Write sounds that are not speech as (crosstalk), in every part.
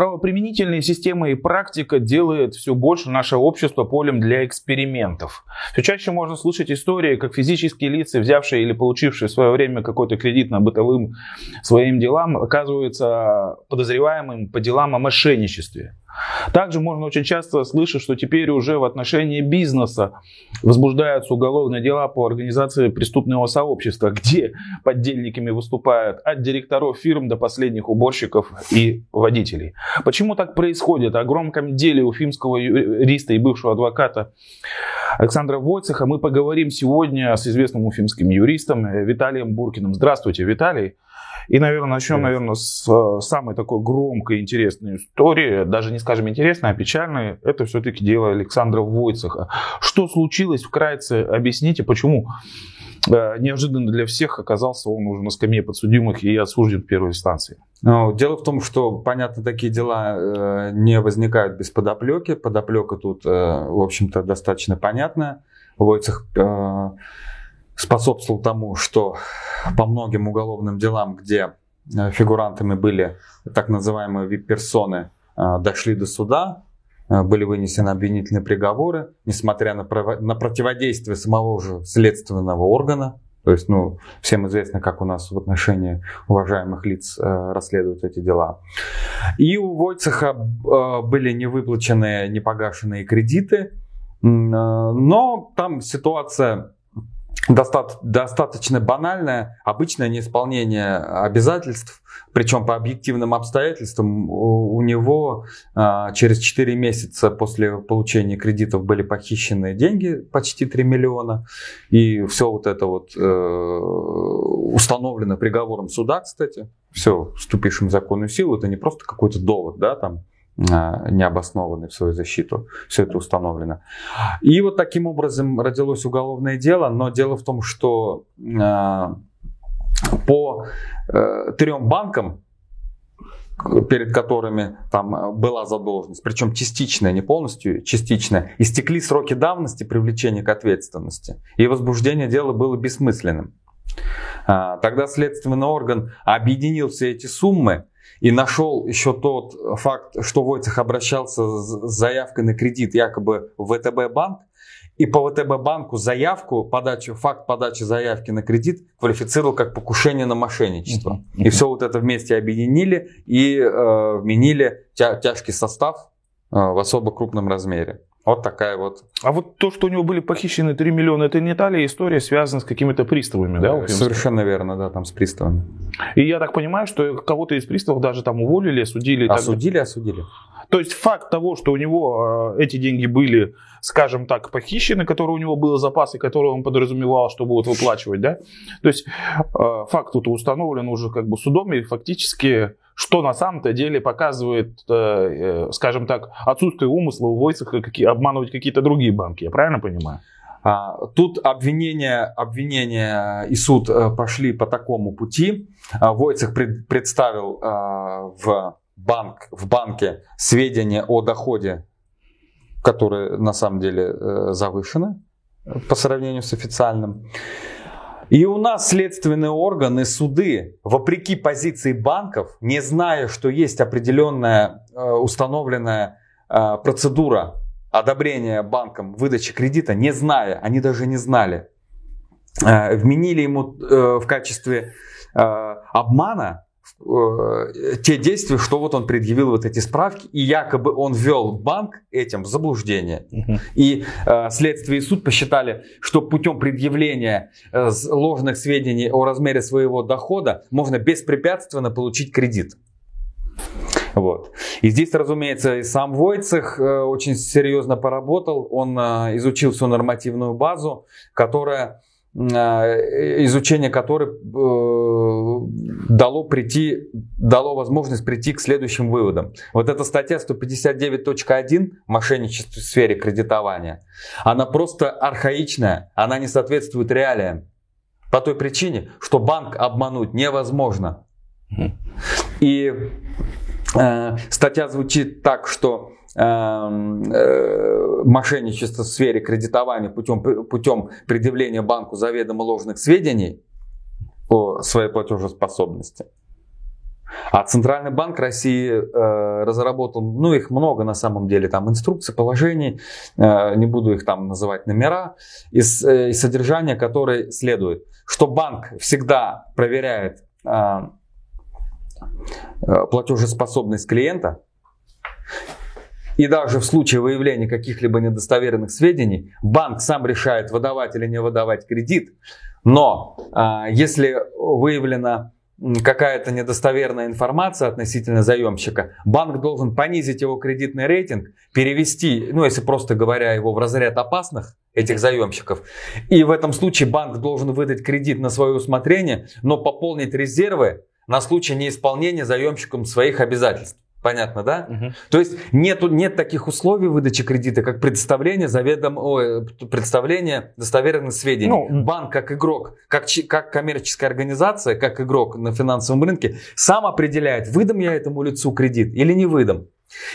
Правоприменительные системы и практика делает все больше наше общество полем для экспериментов. Все чаще можно слышать истории, как физические лица, взявшие или получившие в свое время какой-то кредит на бытовым своим делам, оказываются подозреваемым по делам о мошенничестве. Также можно очень часто слышать, что теперь уже в отношении бизнеса возбуждаются уголовные дела по организации преступного сообщества, где поддельниками выступают от директоров фирм до последних уборщиков и водителей. Почему так происходит? О громком деле уфимского юриста и бывшего адвоката Александра Войцеха мы поговорим сегодня с известным уфимским юристом Виталием Буркиным. Здравствуйте, Виталий. И, наверное, начнем, наверное, с э, самой такой громкой интересной истории, даже не скажем интересной, а печальной. Это все-таки дело Александра Войцеха. Что случилось вкратце? Объясните, почему э, неожиданно для всех оказался он уже на скамье подсудимых и осужден в первой инстанции. Ну, дело в том, что, понятно, такие дела э, не возникают без подоплеки. Подоплека тут, в общем-то, достаточно понятная. Войцех способствовал тому, что по многим уголовным делам, где э, фигурантами были так называемые вип-персоны, э, дошли до суда, э, были вынесены обвинительные приговоры, несмотря на, на противодействие самого же следственного органа. То есть, ну, всем известно, как у нас в отношении уважаемых лиц э, расследуют эти дела. И у Войцеха э, были невыплаченные, непогашенные кредиты, э, но там ситуация достаточно банальное, обычное неисполнение обязательств, причем по объективным обстоятельствам. У него а, через 4 месяца после получения кредитов были похищены деньги, почти 3 миллиона, и все вот это вот э, установлено приговором суда, кстати, все вступившим в законную силу, это не просто какой-то довод, да, там, необоснованный в свою защиту. Все это установлено. И вот таким образом родилось уголовное дело, но дело в том, что а, по э, трем банкам, перед которыми там была задолженность, причем частичная, не полностью, частичная, истекли сроки давности привлечения к ответственности, и возбуждение дела было бессмысленным. А, тогда следственный орган объединил все эти суммы и нашел еще тот факт, что Войцех обращался с заявкой на кредит якобы в ВТБ банк, и по ВТБ банку заявку, подачу, факт подачи заявки на кредит квалифицировал как покушение на мошенничество. И все вот это вместе объединили и э, вменили тя тяжкий состав э, в особо крупном размере. Вот такая вот. А вот то, что у него были похищены 3 миллиона, это не та ли история связана с какими-то приставами, да? Совершенно верно, да, там с приставами. И я так понимаю, что кого-то из приставов даже там уволили, осудили. Осудили, так... осудили. То есть факт того, что у него э, эти деньги были, скажем так, похищены, которые у него было запасы, которые он подразумевал, что будут выплачивать, да? То есть э, факт тут установлен уже как бы судом, и фактически что на самом-то деле показывает, э, скажем так, отсутствие умысла у Войцеха обманывать какие-то другие банки. Я правильно понимаю? А, тут обвинения, обвинения и суд пошли по такому пути. А, Войцех представил в банк, в банке сведения о доходе, которые на самом деле э, завышены по сравнению с официальным. И у нас следственные органы, суды, вопреки позиции банков, не зная, что есть определенная э, установленная э, процедура одобрения банком выдачи кредита, не зная, они даже не знали, вменили ему в качестве обмана Э, те действия, что вот он предъявил вот эти справки, и якобы он ввел банк этим в заблуждение. Угу. И э, следствие и суд посчитали, что путем предъявления э, ложных сведений о размере своего дохода можно беспрепятственно получить кредит. Вот. И здесь, разумеется, и сам Войцех э, очень серьезно поработал. Он э, изучил всю нормативную базу, которая Э, изучение которой э, дало, прийти, дало возможность прийти к следующим выводам. Вот эта статья 159.1 «Мошенничество в сфере кредитования», она просто архаичная, она не соответствует реалиям. По той причине, что банк обмануть невозможно. И э, статья звучит так, что Эм, э, мошенничество в сфере кредитования путем, путем предъявления банку заведомо ложных сведений о своей платежеспособности. А Центральный банк России э, разработал, ну их много на самом деле, там инструкции, положений, э, не буду их там называть номера, из, э, из содержания которой следует, что банк всегда проверяет э, э платежеспособность клиента, и даже в случае выявления каких-либо недостоверных сведений, банк сам решает, выдавать или не выдавать кредит. Но э, если выявлена какая-то недостоверная информация относительно заемщика, банк должен понизить его кредитный рейтинг, перевести, ну если просто говоря, его в разряд опасных, этих заемщиков. И в этом случае банк должен выдать кредит на свое усмотрение, но пополнить резервы на случай неисполнения заемщиком своих обязательств. Понятно, да? Угу. То есть нету, нет таких условий выдачи кредита, как представление заведом, ой, представление достоверных сведений. Ну, Банк как игрок, как, как коммерческая организация, как игрок на финансовом рынке, сам определяет, выдам я этому лицу кредит или не выдам.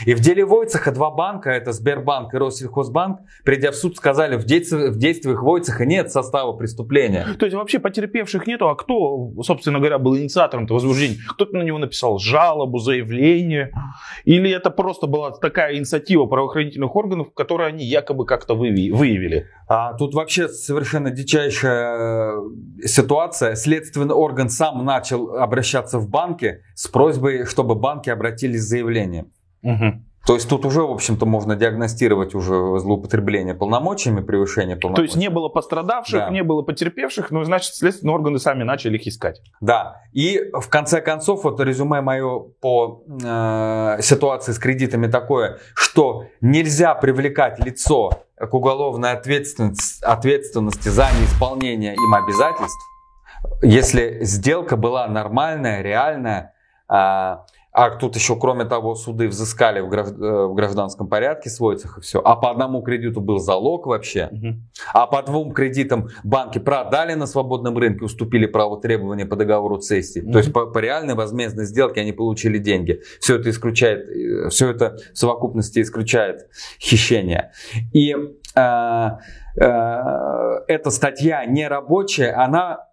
И в деле Войцеха два банка, это Сбербанк и Россельхозбанк, придя в суд, сказали, в, действиях, в действиях Войцеха нет состава преступления. То есть вообще потерпевших нету, а кто, собственно говоря, был инициатором этого возбуждения? Кто-то на него написал жалобу, заявление? Или это просто была такая инициатива правоохранительных органов, которую они якобы как-то выявили? А, тут вообще совершенно дичайшая э, ситуация. Следственный орган сам начал обращаться в банки с просьбой, чтобы банки обратились с заявлением. Угу. То есть тут уже, в общем-то, можно диагностировать уже злоупотребление полномочиями, превышение полномочий. То есть не было пострадавших, да. не было потерпевших, но значит следственные органы сами начали их искать. Да. И в конце концов, вот резюме мое по э, ситуации с кредитами такое, что нельзя привлекать лицо к уголовной ответственности, ответственности за неисполнение им обязательств, если сделка была нормальная, реальная, э, а тут еще, кроме того, суды взыскали в, э, гражданском порядке с Войцех и все. А по одному кредиту был залог вообще. Угу. А по двум кредитам банки продали на свободном рынке, уступили право требования по договору цессии. Угу. То есть по, по реальной возмездной сделке они получили деньги. Все это исключает, э, все это в совокупности исключает хищение. И э, э, эта статья нерабочая, она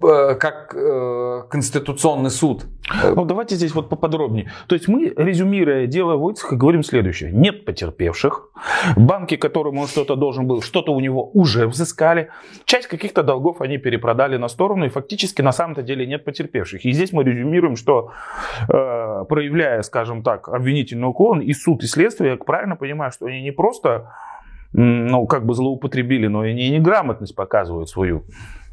как э, Конституционный суд. Ну, давайте здесь вот поподробнее. То есть мы, резюмируя дело Войцеха, говорим следующее. Нет потерпевших. Банки, которым он что-то должен был, что-то у него уже взыскали. Часть каких-то долгов они перепродали на сторону. И фактически на самом-то деле нет потерпевших. И здесь мы резюмируем, что э, проявляя, скажем так, обвинительный уклон, и суд, и следствие, я правильно понимаю, что они не просто ну, как бы злоупотребили, но и неграмотность показывают свою.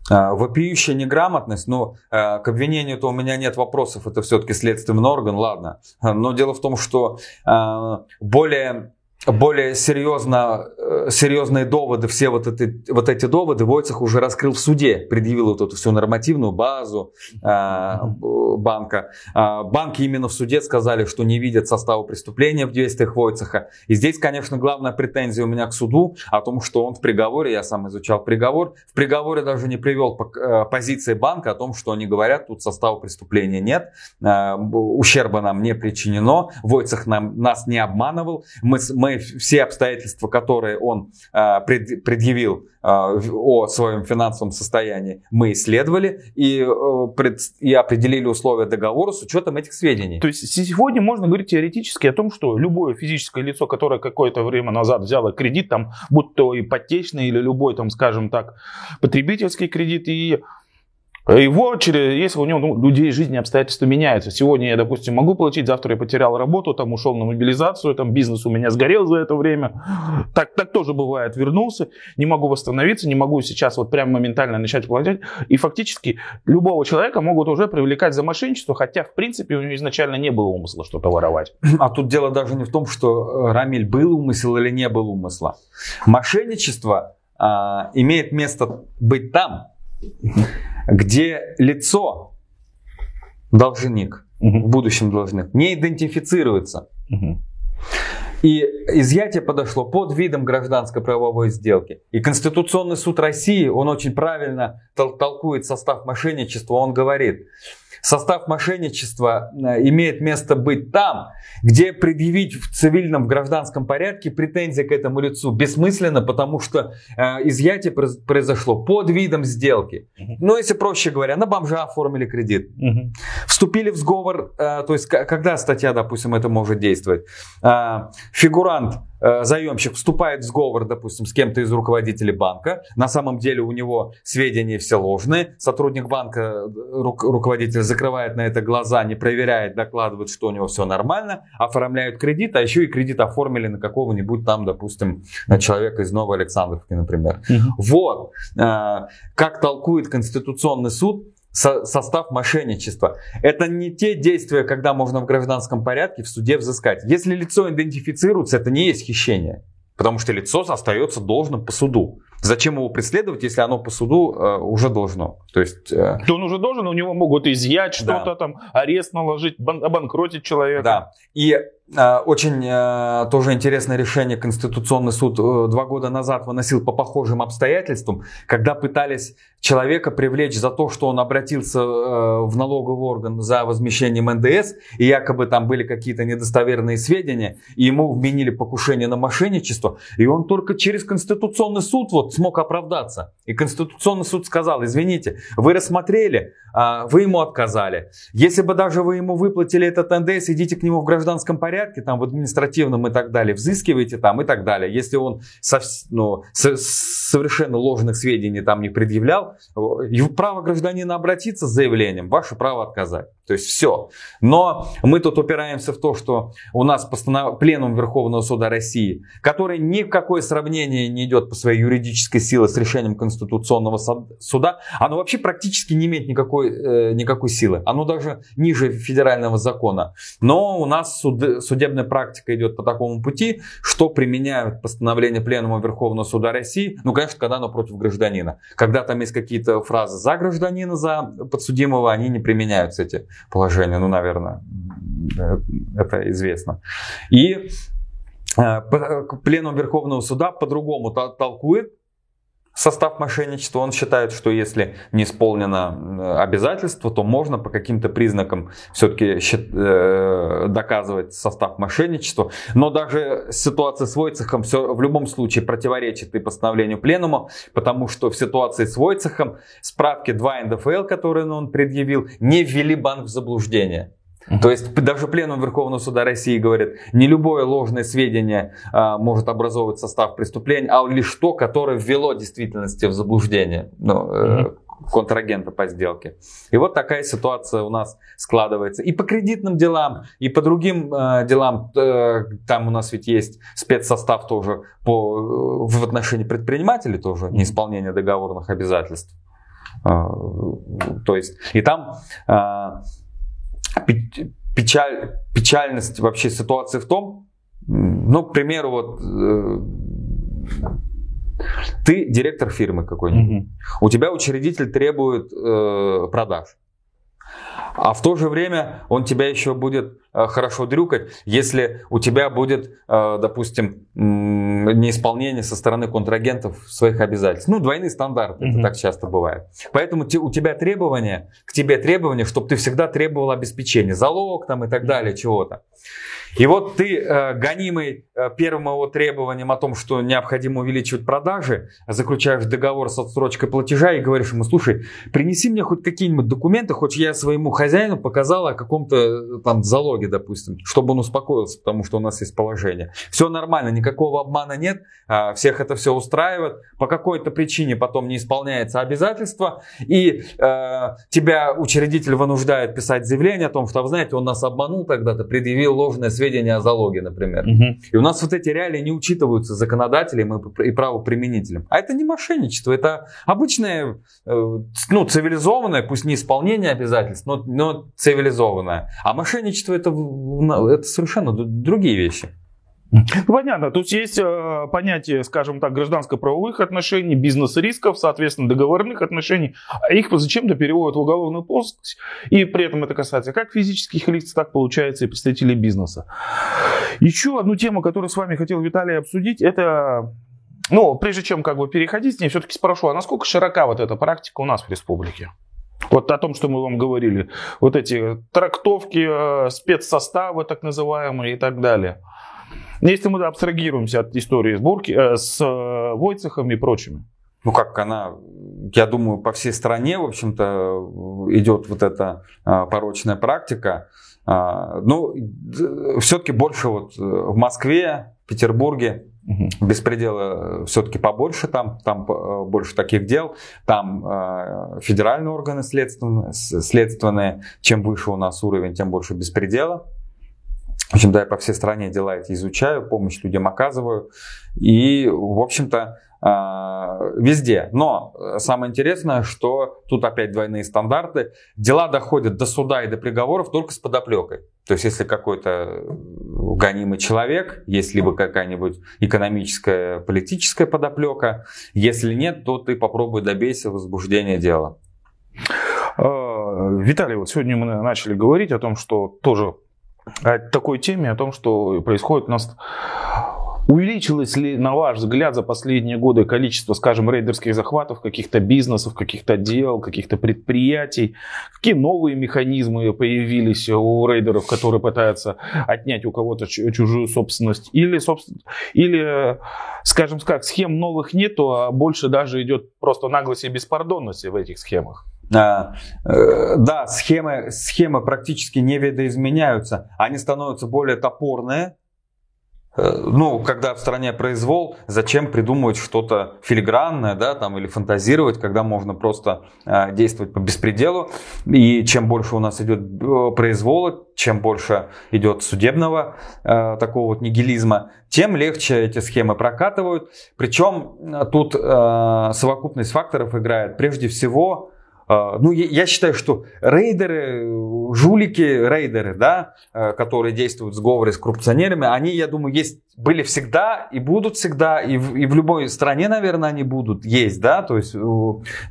А, вопиющая неграмотность, но э, к обвинению-то у меня нет вопросов, это все-таки следственный орган, ладно. Но дело в том, что более более серьезно, э, серьезные доводы, все вот эти, вот эти доводы Войцех уже раскрыл в суде, предъявил вот эту всю нормативную базу э, банка. Э, банки именно в суде сказали, что не видят состава преступления в действиях Войцеха. И здесь, конечно, главная претензия у меня к суду о том, что он в приговоре, я сам изучал приговор, в приговоре даже не привел э, позиции банка о том, что они говорят, тут состава преступления нет, э, ущерба нам не причинено, Войцех нам, нас не обманывал, мы, мы все обстоятельства, которые он а, предъявил а, о своем финансовом состоянии, мы исследовали и, э, и определили условия договора с учетом этих сведений. То есть сегодня можно говорить теоретически о том, что любое физическое лицо, которое какое-то время назад взяло кредит, там, будь то ипотечный или любой, там, скажем так, потребительский кредит, и его, через, если у него ну, людей жизни обстоятельства меняются. Сегодня я, допустим, могу получить, завтра я потерял работу, там ушел на мобилизацию, там бизнес у меня сгорел за это время. Так, так тоже бывает. Вернулся, не могу восстановиться, не могу сейчас вот прям моментально начать платить. И фактически любого человека могут уже привлекать за мошенничество, хотя в принципе у него изначально не было умысла что-то воровать. (clears throat) А тут дело даже не в том, что э, Рамиль был умысел или не был умысла. Мошенничество а, имеет место быть там, где лицо, должник, угу. в будущем должник, не идентифицируется. Угу. И изъятие подошло под видом гражданской правовой сделки. И Конституционный суд России, он очень правильно тол- толкует состав мошенничества, он говорит, состав мошенничества э, имеет место быть там, где предъявить в цивильном, в гражданском порядке претензии к этому лицу бессмысленно, потому что э, изъятие произошло под видом сделки. Ну, если проще говоря, на бомжа оформили кредит. Вступили в сговор, э, то есть когда статья, допустим, это может действовать. Фигурант заемщик вступает в сговор, допустим, с кем-то из руководителей банка. На самом деле у него сведения все ложные. Сотрудник банка, э, ру, руководитель закрывает на это глаза, не проверяет, докладывает, что у него все нормально, оформляют кредит, а еще и кредит оформили на какого-нибудь там, допустим, на человека из Новой Александровки, например. Угу. Вот. Э, как толкует Конституционный суд, со, состав мошенничества. Это не те действия, когда можно в гражданском порядке в суде взыскать. Если лицо идентифицируется, это не есть хищение. Потому что лицо остается должным по суду. Зачем его преследовать, если оно по суду э, уже должно? То есть... Э... То он уже должен, у него могут изъять что-то там, арест наложить, бан- обанкротить человека. Да. И очень э, тоже интересное решение Конституционный суд э, два года назад выносил по похожим обстоятельствам, когда пытались человека привлечь за то, что он обратился в налоговый орган за возмещением НДС, и якобы там были какие-то недостоверные сведения, и ему вменили покушение на мошенничество, и он только через Конституционный суд вот смог оправдаться. И Конституционный суд сказал, извините, вы рассмотрели, а, вы ему отказали. Если бы даже вы ему выплатили этот НДС, идите к нему в гражданском порядке, там в административном и так далее, взыскивайте там и так далее. Если он со, ну, со, совершенно ложных сведений там не предъявлял, его право гражданина обратиться с заявлением, ваше право отказать. То есть все. Но мы тут упираемся в то, что у нас постанов... пленум Верховного Суда России, который ни в какое сравнение не идет по своей юридической силе с решением Конституционного суда, оно вообще практически не имеет никакой, э, никакой силы. Оно даже ниже федерального закона. Но у нас суд... судебная практика идет по такому пути, что применяют постановление Пленума Верховного Суда России, ну, конечно, когда оно против гражданина. Когда там есть какие-то фразы за гражданина, за подсудимого, они не применяются эти положение, ну, наверное, это известно. И э, пленум Верховного Суда по-другому толкует состав мошенничества. Он считает, что если не исполнено э, обязательство, то можно по каким-то признакам все-таки э, доказывать состав мошенничества. Но даже ситуация с Войцехом все в любом случае противоречит и постановлению пленума, потому что в ситуации с Войцехом справки 2 НДФЛ, которые он предъявил, не ввели банк в заблуждение. То есть даже пленум Верховного суда России говорит, не любое ложное сведение а, может образовывать состав преступления, а лишь то, которое ввело действительности в заблуждение ну, э, контрагента по сделке. И вот такая ситуация у нас складывается. И по кредитным делам, и по другим э, делам, э, там у нас ведь есть спецсостав тоже по, в отношении предпринимателей тоже, неисполнение договорных обязательств. Э, то есть, и там... Э, печаль, печальность вообще ситуации в том, ну, к примеру, вот э, ты директор фирмы какой-нибудь, угу. у тебя учредитель требует э, продаж. А в то же время он тебя еще будет э, хорошо дрюкать, если у тебя будет, э, допустим, неисполнение со стороны контрагентов своих обязательств. Ну, двойные стандарты, mm-hmm. это так часто бывает. Поэтому у тебя требования, к тебе требования, чтобы ты всегда требовал обеспечения, залог там и так далее, чего-то. И вот ты, э, гонимый первым его требованием о том, что необходимо увеличивать продажи, заключаешь договор с отсрочкой платежа и говоришь ему, слушай, принеси мне хоть какие-нибудь документы, хоть я своему хозяину показал о каком-то э, там залоге, допустим, чтобы он успокоился, потому что у нас есть положение. Все нормально, никакого обмана нет, а, всех это все устраивает. По какой-то причине потом не исполняется обязательство, и э, тебя учредитель вынуждает писать заявление о том, что, вы знаете, он нас обманул тогда-то, предъявил ложное сведения о залоге, например. Угу. И у нас вот эти реалии не учитываются законодателем и правоприменителем. А это не мошенничество, это обычное, э, ну, цивилизованное, пусть не исполнение обязательств, но, но цивилизованное. А мошенничество это, это совершенно другие вещи. Ну, понятно. Тут есть э, понятие, скажем так, гражданско-правовых отношений, бизнес-рисков, соответственно, договорных отношений. А их зачем-то переводят в уголовную плоскость. И при этом это касается как физических лиц, так получается и представителей бизнеса. Еще одну тему, которую с вами хотел Виталий обсудить, это ну, прежде чем как бы переходить с ней, все-таки спрошу, а насколько широка вот эта практика у нас в республике? Вот о том, что мы вам говорили. Вот эти трактовки, э, спецсоставы так называемые и так далее. Если мы абстрагируемся от истории с, Бурки, э, с э, Войцехом и прочими. Ну, как она, я думаю, по всей стране, в общем-то, идет вот эта порочная практика. Ну, все-таки больше вот в Москве, Петербурге, Угу. Беспредела все-таки побольше там, там э, больше таких дел, там э, федеральные органы следственные, следственные, чем выше у нас уровень, тем больше беспредела. В общем, да, я по всей стране дела эти изучаю, помощь людям оказываю. И, в общем-то, везде. Но э, самое интересное, что тут опять двойные стандарты. Дела доходят до суда и до приговоров только с подоплекой. То есть, если какой-то гонимый человек, есть либо какая-нибудь экономическая, политическая подоплека, если нет, то ты попробуй добейся возбуждения дела. А, Виталий, вот сегодня мы начали говорить о том, что тоже о такой теме, о том, что происходит у нас Увеличилось ли, на ваш взгляд, за последние годы количество, скажем, рейдерских захватов, каких-то бизнесов, каких-то дел, каких-то предприятий? Какие новые механизмы появились у рейдеров, которые пытаются отнять у кого-то чужую собственность? Или, собственно, или скажем так, схем новых нету, а больше даже идет просто наглость и беспардонность в этих схемах? А, э, да, схемы, схемы практически не видоизменяются. Они становятся более топорные, ну, когда в стране произвол, зачем придумывать что-то филигранное, да, там, или фантазировать, когда можно просто э, действовать по беспределу. И чем больше у нас идет э, произвола, чем больше идет судебного э, такого вот нигилизма, тем легче эти схемы прокатывают. Причем э, тут э, совокупность факторов играет. Прежде всего, ну, я считаю, что рейдеры, жулики, рейдеры, да, э, которые действуют в сговоре с коррупционерами, они, я думаю, есть, были всегда и будут всегда, и в, и в любой стране, наверное, они будут есть, да, то есть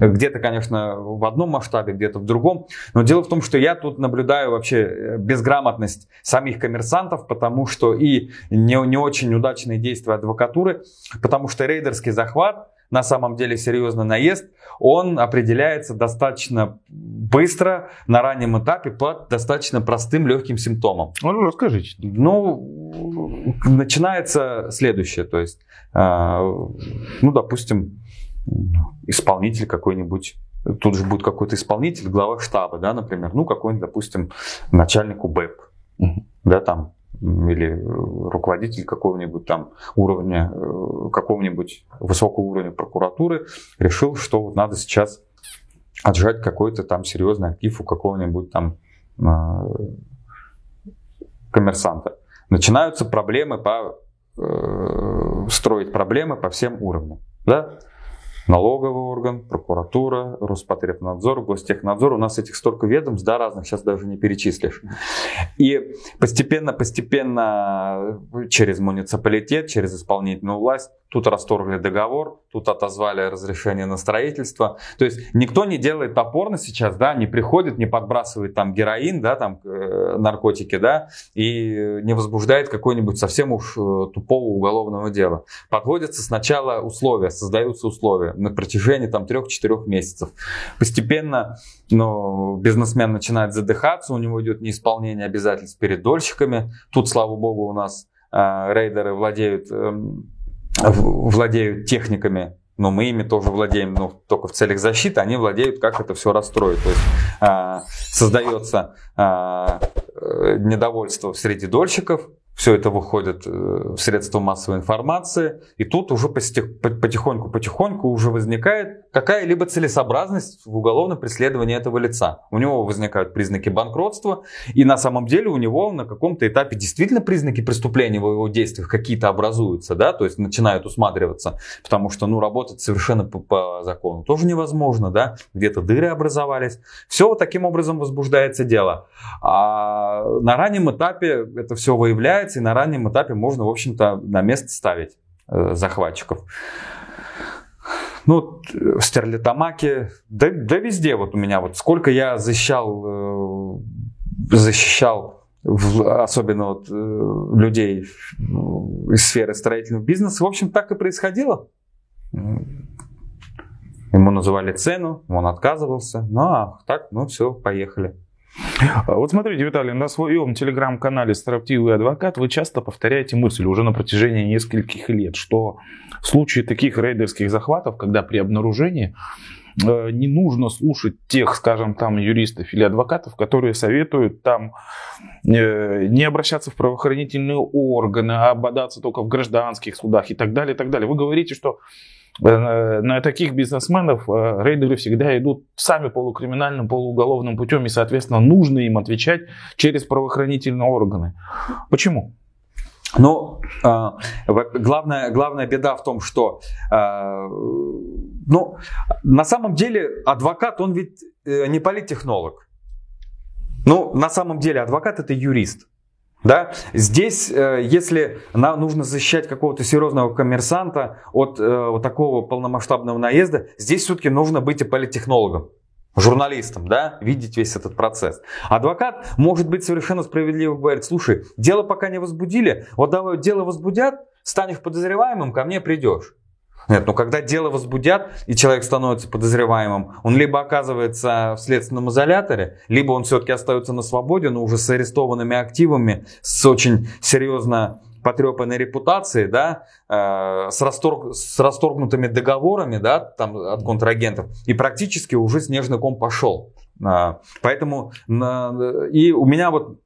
где-то, конечно, в одном масштабе, где-то в другом. Но дело в том, что я тут наблюдаю вообще э, безграмотность самих коммерсантов, потому что и не, не очень удачные действия адвокатуры, потому что рейдерский захват, на самом деле серьезный наезд, он определяется достаточно быстро, на раннем этапе, по достаточно простым легким симптомам. Ну, расскажите. Ну, начинается следующее, то есть, э, ну, допустим, исполнитель какой-нибудь тут же будет какой-то исполнитель, глава штаба, да, например, ну, какой-нибудь, допустим, начальник УБЭП, угу. да, там, или руководитель какого-нибудь там уровня, э, какого-нибудь высокого уровня прокуратуры решил, что вот надо сейчас отжать какой-то там серьезный актив у какого-нибудь там э, коммерсанта. Начинаются проблемы по э, строить проблемы по всем уровням. Да? Налоговый орган, прокуратура, Роспотребнадзор, Гостехнадзор. У нас этих столько ведомств, да, разных, сейчас даже не перечислишь. И постепенно-постепенно через муниципалитет, через исполнительную власть тут расторгли договор, тут отозвали разрешение на строительство. То есть никто не делает топорно сейчас, да, не приходит, не подбрасывает там героин, да, там э, наркотики, да, и не возбуждает какой-нибудь совсем уж э, тупого уголовного дела. Подводятся сначала условия, создаются условия на протяжении там 3-4 месяцев. Постепенно ну, бизнесмен начинает задыхаться, у него идет неисполнение обязательств перед дольщиками. Тут, слава богу, у нас э, рейдеры владеют э, владеют техниками, но мы ими тоже владеем, но только в целях защиты, они владеют, как это все расстроить. То есть э, создается э, недовольство среди дольщиков, все это выходит э, в средства массовой информации, и тут уже потихоньку-потихоньку уже возникает какая-либо целесообразность в уголовном преследовании этого лица. У него возникают признаки банкротства, и на самом деле у него на каком-то этапе действительно признаки преступления в его действиях какие-то образуются, да, то есть начинают усматриваться, потому что, ну, работать совершенно по, по закону тоже невозможно, да, где-то дыры образовались. Все таким образом возбуждается дело. А на раннем этапе это все выявляется, появляется, и на раннем этапе можно, в общем-то, на место ставить э, захватчиков. Ну, в Стерлитамаке, да, да везде вот у меня вот сколько я защищал, э, защищал в, особенно вот э, людей из сферы строительного бизнеса, в общем, так и происходило. Ему называли цену, он отказывался. Ну а так, ну все, поехали. А вот смотрите, Виталий, на своем телеграм-канале «Строптивый адвокат» вы часто повторяете мысль уже на протяжении нескольких лет, что в случае таких рейдерских захватов, когда при обнаружении э, не нужно слушать тех, скажем, там юристов или адвокатов, которые советуют там э, не обращаться в правоохранительные органы, а бодаться только в гражданских судах и так далее, и так далее. Вы говорите, что на таких бизнесменов э, рейдеры всегда идут сами полукриминальным, полууголовным путем, и, соответственно, нужно им отвечать через правоохранительные органы. Почему? Ну, э, главная, главная беда в том, что ну, на самом деле адвокат, он ведь не политтехнолог. Ну, на самом деле адвокат это юрист. Да? Здесь, э, если нам нужно защищать какого-то серьезного коммерсанта от э, вот такого полномасштабного наезда, здесь все-таки нужно быть и политтехнологом журналистом, да, видеть весь этот процесс. Адвокат может быть совершенно справедливо говорит, слушай, дело пока не возбудили, вот давай дело возбудят, станешь подозреваемым, ко мне придешь. Нет, но когда дело возбудят, и человек становится подозреваемым, он либо оказывается в следственном изоляторе, либо он все-таки остается на свободе, но уже с арестованными активами, с очень серьезно потрепанной репутацией, да, э, с, расторг, с расторгнутыми договорами, да, там, от контрагентов, и практически уже снежный ком пошел. Э, поэтому, э, и у меня вот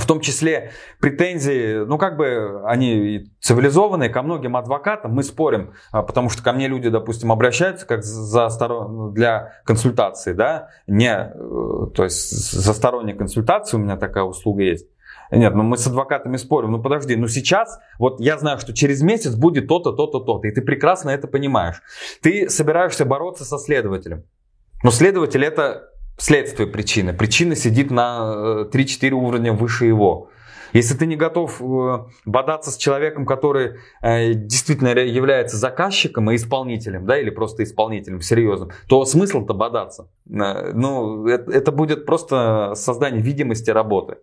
в том числе претензии, ну как бы они цивилизованные, ко многим адвокатам мы спорим, а, потому что ко мне люди, допустим, обращаются как за сторон, для консультации, да, не, э, то есть за сторонней консультации у меня такая услуга есть. Нет, ну мы с адвокатами спорим, ну подожди, ну сейчас, вот я знаю, что через месяц будет то-то, то-то, то-то, и ты прекрасно это понимаешь. Ты собираешься бороться со следователем, но следователь это следствие причины. Причина сидит на 3-4 э, уровня выше его. Если ты не готов э, бодаться с человеком, который э, действительно является заказчиком и исполнителем, да, или просто исполнителем серьезным, то смысл-то бодаться. Ну, это будет просто создание видимости работы.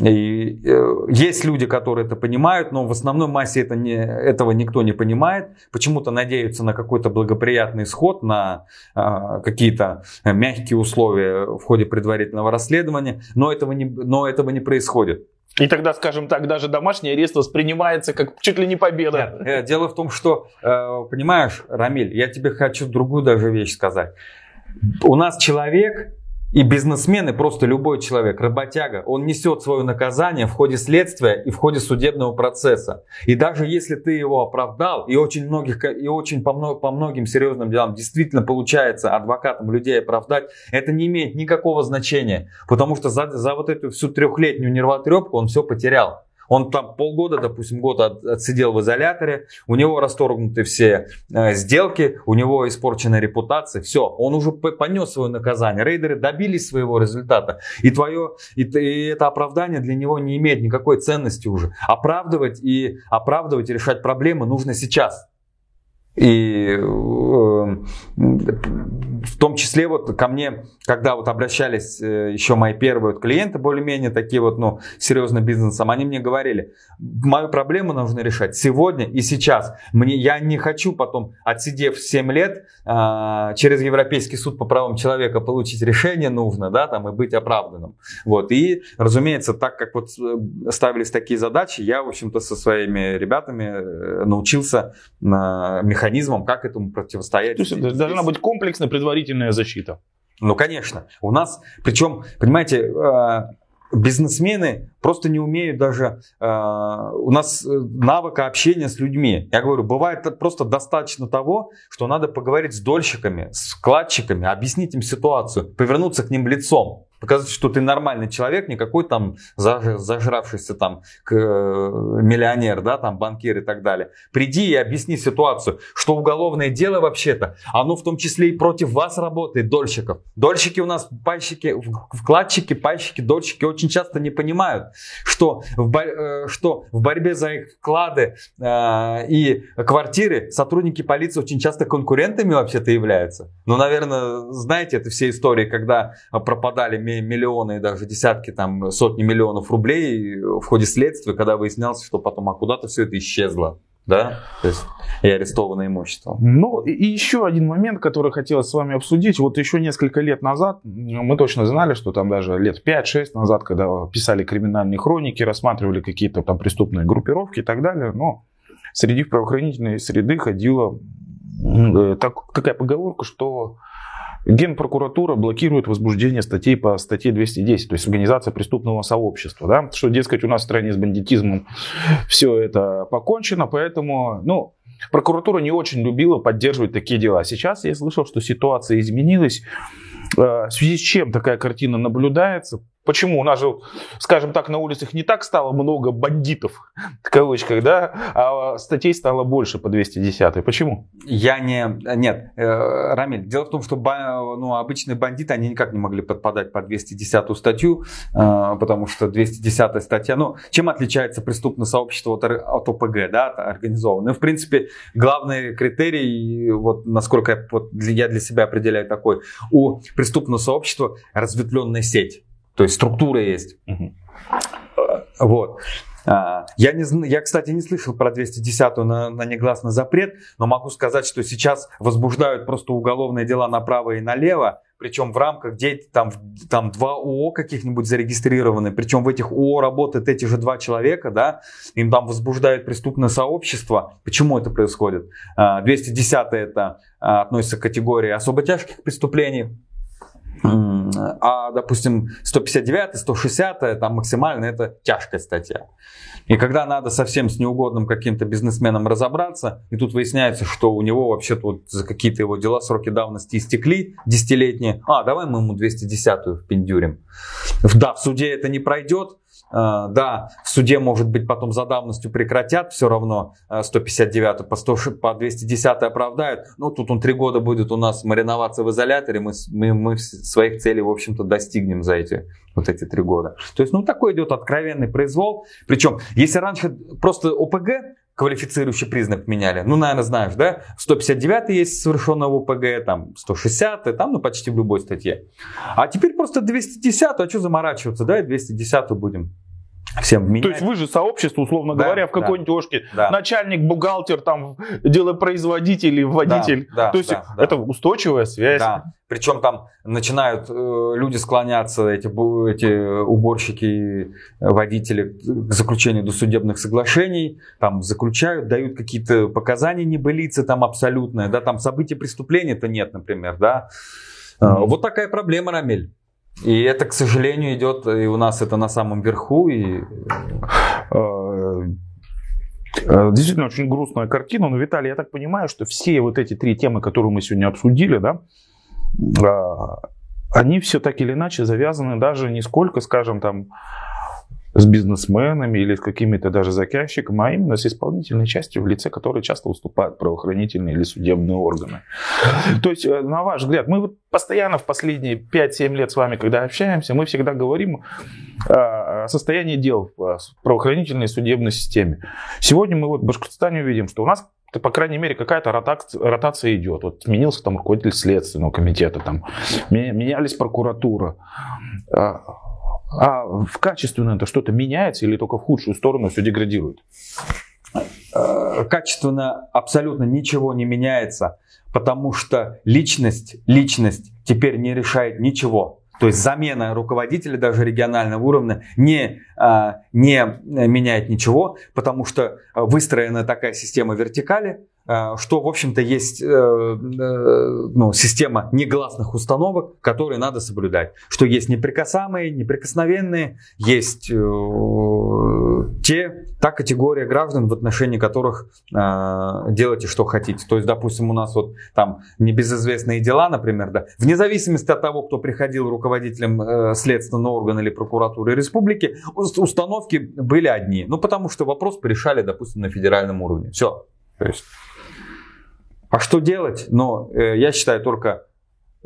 И э, есть люди, которые это понимают, но в основной массе это не, этого никто не понимает. Почему-то надеются на какой-то благоприятный исход, на э, какие-то мягкие условия в ходе предварительного расследования, но этого не, но этого не происходит. И тогда, скажем так, даже домашний арест воспринимается как чуть ли не победа. Нет, э, дело в том, что, э, понимаешь, Рамиль, я тебе хочу другую даже вещь сказать. У нас человек и бизнесмен, и просто любой человек, работяга, он несет свое наказание в ходе следствия и в ходе судебного процесса. И даже если ты его оправдал, и очень, многих, и очень по, по многим серьезным делам действительно получается адвокатам людей оправдать, это не имеет никакого значения. Потому что за, за вот эту всю трехлетнюю нервотрепку он все потерял. Он там полгода, допустим, год от, отсидел в изоляторе, у него расторгнуты все э, сделки, у него испорчена репутация, все, он уже понес свое наказание. Рейдеры добились своего результата, и твое, и, и это оправдание для него не имеет никакой ценности уже. Оправдывать и оправдывать и решать проблемы нужно сейчас. И э, в том числе вот ко мне, когда вот обращались э, еще мои первые вот клиенты, более-менее такие вот, ну, серьезным бизнесом, они мне говорили, мою проблему нужно решать сегодня и сейчас. Мне, я не хочу потом, отсидев 7 лет, э, через Европейский суд по правам человека получить решение нужно, да, там, и быть оправданным. Вот, и, разумеется, так как вот ставились такие задачи, я, в общем-то, со своими ребятами научился на механизмам, как этому противостоять. То есть должна быть комплексная предварительная защита. Ну, конечно. У нас, причем, понимаете, э, бизнесмены просто не умеют даже... Э, у нас навыка общения с людьми. Я говорю, бывает просто достаточно того, что надо поговорить с дольщиками, с вкладчиками, объяснить им ситуацию, повернуться к ним лицом показать, что ты нормальный человек, не какой там зажравшийся там э, миллионер, да, там банкир и так далее. Приди и объясни ситуацию, что уголовное дело вообще-то, оно в том числе и против вас работает, дольщиков. Дольщики у нас, пайщики, вкладчики, пайщики, дольщики очень часто не понимают, что в, э, что в борьбе за их вклады э, и квартиры сотрудники полиции очень часто конкурентами вообще-то являются. Ну, наверное, знаете, это все истории, когда пропадали миллионы даже десятки, там, сотни миллионов рублей в ходе следствия, когда выяснялось, что потом, а куда-то все это исчезло. да, то есть и арестованное имущество. Ну, и еще один момент, который хотелось с вами обсудить. Вот еще несколько лет назад, мы точно знали, что там даже лет 5-6 назад, когда писали криминальные хроники, рассматривали какие-то там преступные группировки и так далее, но среди правоохранительной среды ходила э, так, такая поговорка, что Генпрокуратура блокирует возбуждение статей по статье 210, то есть организация преступного сообщества. Да? Что, дескать, у нас в стране с бандитизмом все это покончено, поэтому, ну, прокуратура не очень любила поддерживать такие дела. Сейчас я слышал, что ситуация изменилась. Э, в связи с чем такая картина наблюдается? Почему? У нас же, скажем так, на улицах не так стало много бандитов, в кавычках, да, а статей стало больше по 210. Почему? Я не... Нет, э, Рамиль, дело в том, что ну, обычные бандиты, они никак не могли подпадать под 210 статью, э, потому что 210 статья, ну, чем отличается преступное сообщество от, от ОПГ, да, организованное? В принципе, главный критерий, вот насколько я, вот, я для себя определяю такой, у преступного сообщества разветвленная сеть. То есть структура есть. Угу. Вот. А, я, не, я, кстати, не слышал про 210 на, на негласный запрет, но могу сказать, что сейчас возбуждают просто уголовные дела направо и налево, причем в рамках, где там, там два ООО каких-нибудь зарегистрированы, причем в этих ООО работают эти же два человека, да, им там возбуждают преступное сообщество. Почему это происходит? 210 а, это а, относится к категории особо тяжких преступлений, а, допустим, 159, 160, там максимально это тяжкая статья. И когда надо совсем с неугодным каким-то бизнесменом разобраться, и тут выясняется, что у него вообще-то вот за какие-то его дела сроки давности истекли, десятилетние, а, давай мы ему 210-ю впендюрим. Да, в суде это не пройдет, да, в суде, может быть, потом за давностью прекратят, все равно 159 а, по, 100, по 210 оправдают. Ну, тут он три года будет у нас мариноваться в изоляторе, мы, мы, мы своих целей, в общем-то, достигнем за эти вот эти три года. То есть, ну, такой идет откровенный произвол. Причем, если раньше просто ОПГ квалифицирующий признак меняли. Ну, наверное, знаешь, да? 159 есть совершенного ОПГ, там 160, там, ну, почти в любой статье. А теперь просто 210, а что заморачиваться, да, и 210 будем всем менять. То есть вы же сообщество, условно да, говоря, в какой-нибудь да, ошке. Да. Начальник, бухгалтер, там, делопроизводитель, водитель. Да, да, То есть да, это да. устойчивая связь. Да. Причем там начинают э, люди склоняться, эти, эти уборщики, водители, к заключению досудебных соглашений, там заключают, дают какие-то показания небылицы там абсолютные, да, там события преступления-то нет, например, да. Mm-hmm. Вот такая проблема, Рамиль. И это, к сожалению, идет, и у нас это на самом верху. И... Э, э, действительно, очень грустная картина. Но, Виталий, я так понимаю, что все вот эти три темы, которые мы сегодня обсудили, да, э, они все так или иначе завязаны даже не сколько, скажем, там, с бизнесменами или с какими-то даже заказчиками, а именно с исполнительной частью, в лице которой часто выступают правоохранительные или судебные органы. То есть, э, на ваш взгляд, мы вот постоянно в последние 5-7 лет с вами, когда общаемся, мы всегда говорим о состоянии дел в правоохранительной и судебной системе. Сегодня мы вот в Башкортостане увидим, что у нас по крайней мере, какая-то ротация, идет. Вот сменился там руководитель следственного комитета, там, менялись прокуратура. А, в качественно это что-то меняется или только в худшую сторону все деградирует? Э, качественно абсолютно ничего не меняется, потому что личность, личность теперь не решает ничего. То есть замена руководителя даже регионального уровня не, а, не меняет ничего, потому что выстроена такая система вертикали, Э, что, в общем-то, есть э, э, ну, система негласных установок, которые надо соблюдать. Что есть неприкасаемые, неприкосновенные, есть те, та категория граждан, в отношении которых делайте, что хотите. То есть, допустим, у нас вот там небезызвестные дела, например, да, вне зависимости от того, кто приходил руководителем следственного органа или прокуратуры республики, установки были одни. Ну, потому что вопрос порешали, допустим, на федеральном уровне. Все. То есть а что делать? Э, я считаю только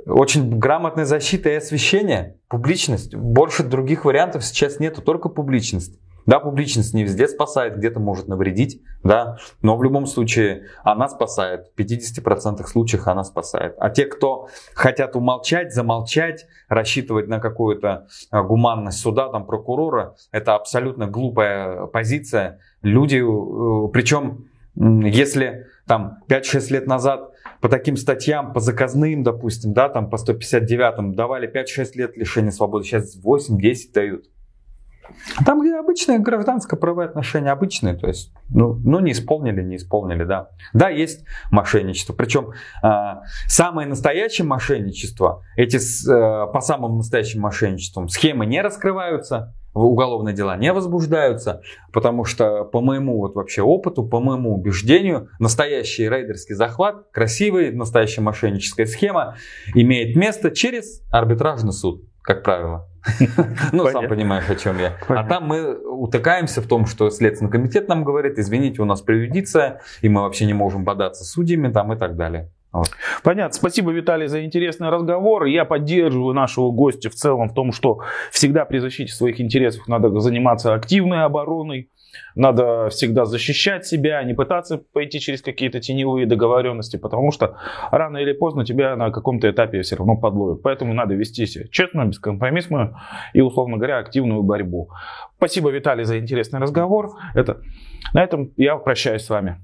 очень грамотная защита и освещение, публичность. Больше других вариантов сейчас нету, только публичность. Да, публичность не везде спасает, где-то может навредить, да, но в любом случае она спасает. В 50% случаев она спасает. А те, кто хотят умолчать, замолчать, рассчитывать на какую-то э, гуманность суда, там, прокурора, это абсолютно глупая позиция. Люди, э, причем Если там 5-6 лет назад по таким статьям, по заказным, допустим, да, там по 159 давали 5-6 лет лишения свободы, сейчас 8-10 дают. Там где обычные гражданско-правые отношения, обычные, то есть, ну, ну, не исполнили, не исполнили, да. Да, есть мошенничество, причем э, самое настоящее мошенничество, эти э, по самым настоящим мошенничествам схемы не раскрываются, уголовные дела не возбуждаются, потому что по моему вот вообще опыту, по моему убеждению, настоящий рейдерский захват, красивый, настоящая мошенническая схема имеет место через арбитражный суд, как правило. Ну, сам понимаешь, о чем я. А там мы утыкаемся в том, что Следственный комитет нам говорит, извините, у нас преюдиция, и мы вообще не можем бодаться с судьями там и так далее. Вот. Понятно. Спасибо, Виталий, за интересный разговор. Я поддерживаю нашего гостя в целом в том, что всегда при защите своих интересов надо заниматься активной обороной, надо всегда защищать себя, не пытаться пойти через какие-то теневые договоренности, потому что рано или поздно тебя на каком-то этапе все равно подловят. Поэтому надо вести себя честно, бескомпромиссную и, условно говоря, активную борьбу. Спасибо, Виталий, за интересный разговор. Это, на этом я прощаюсь с вами.